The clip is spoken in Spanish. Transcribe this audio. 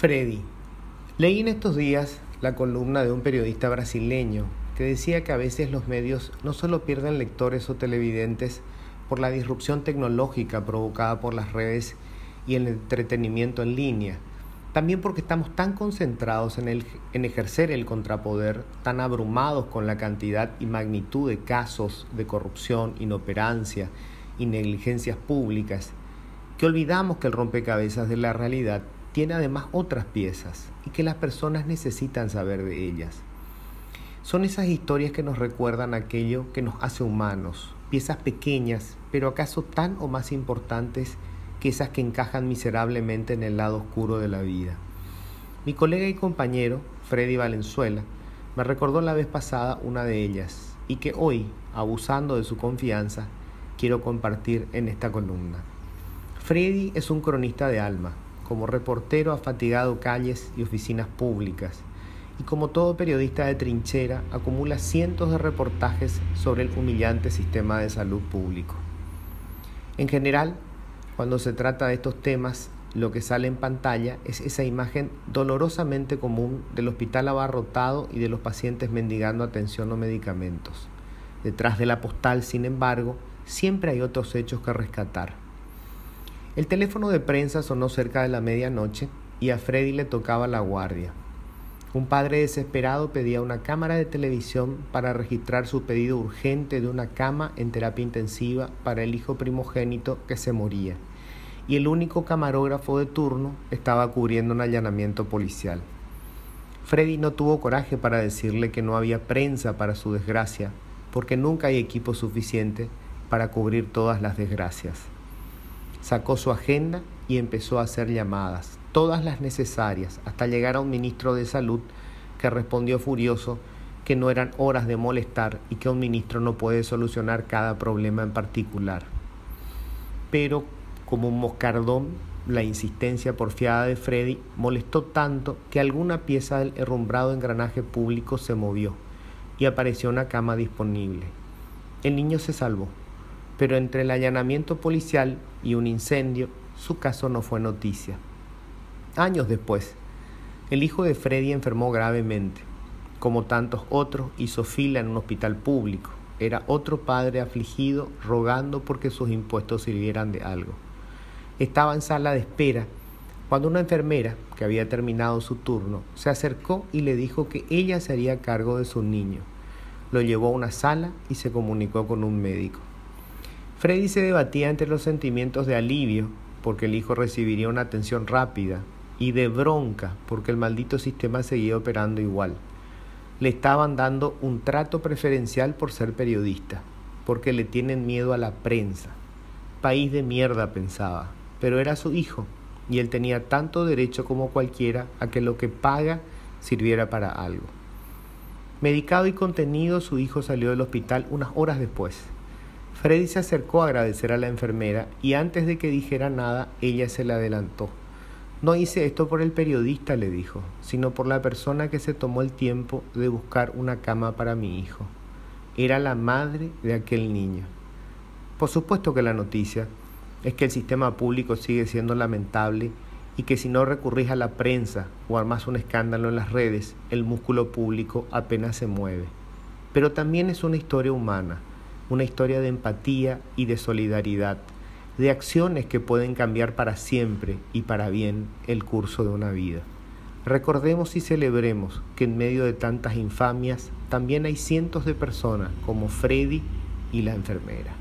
Freddy. Leí en estos días la columna de un periodista brasileño que decía que a veces los medios no solo pierden lectores o televidentes por la disrupción tecnológica provocada por las redes y el entretenimiento en línea, también porque estamos tan concentrados en, el, en ejercer el contrapoder, tan abrumados con la cantidad y magnitud de casos de corrupción, inoperancia y negligencias públicas, que olvidamos que el rompecabezas de la realidad tiene además otras piezas y que las personas necesitan saber de ellas. Son esas historias que nos recuerdan aquello que nos hace humanos, piezas pequeñas, pero acaso tan o más importantes que esas que encajan miserablemente en el lado oscuro de la vida. Mi colega y compañero, Freddy Valenzuela, me recordó la vez pasada una de ellas y que hoy, abusando de su confianza, quiero compartir en esta columna. Freddy es un cronista de alma, como reportero ha fatigado calles y oficinas públicas y como todo periodista de trinchera acumula cientos de reportajes sobre el humillante sistema de salud público. En general, cuando se trata de estos temas, lo que sale en pantalla es esa imagen dolorosamente común del hospital abarrotado y de los pacientes mendigando atención o medicamentos. Detrás de la postal, sin embargo, siempre hay otros hechos que rescatar. El teléfono de prensa sonó cerca de la medianoche y a Freddy le tocaba la guardia. Un padre desesperado pedía una cámara de televisión para registrar su pedido urgente de una cama en terapia intensiva para el hijo primogénito que se moría, y el único camarógrafo de turno estaba cubriendo un allanamiento policial. Freddy no tuvo coraje para decirle que no había prensa para su desgracia, porque nunca hay equipo suficiente para cubrir todas las desgracias. Sacó su agenda y empezó a hacer llamadas, todas las necesarias, hasta llegar a un ministro de salud que respondió furioso que no eran horas de molestar y que un ministro no puede solucionar cada problema en particular. Pero como un moscardón, la insistencia porfiada de Freddy molestó tanto que alguna pieza del herrumbrado engranaje público se movió y apareció una cama disponible. El niño se salvó pero entre el allanamiento policial y un incendio, su caso no fue noticia. Años después, el hijo de Freddy enfermó gravemente. Como tantos otros, hizo fila en un hospital público. Era otro padre afligido rogando porque sus impuestos sirvieran de algo. Estaba en sala de espera cuando una enfermera, que había terminado su turno, se acercó y le dijo que ella se haría cargo de su niño. Lo llevó a una sala y se comunicó con un médico. Freddy se debatía entre los sentimientos de alivio porque el hijo recibiría una atención rápida y de bronca porque el maldito sistema seguía operando igual. Le estaban dando un trato preferencial por ser periodista, porque le tienen miedo a la prensa. País de mierda, pensaba, pero era su hijo y él tenía tanto derecho como cualquiera a que lo que paga sirviera para algo. Medicado y contenido, su hijo salió del hospital unas horas después. Freddy se acercó a agradecer a la enfermera y antes de que dijera nada, ella se le adelantó. No hice esto por el periodista, le dijo, sino por la persona que se tomó el tiempo de buscar una cama para mi hijo. Era la madre de aquel niño. Por supuesto que la noticia es que el sistema público sigue siendo lamentable y que si no recurrís a la prensa o armas un escándalo en las redes, el músculo público apenas se mueve. Pero también es una historia humana una historia de empatía y de solidaridad, de acciones que pueden cambiar para siempre y para bien el curso de una vida. Recordemos y celebremos que en medio de tantas infamias también hay cientos de personas como Freddy y la enfermera.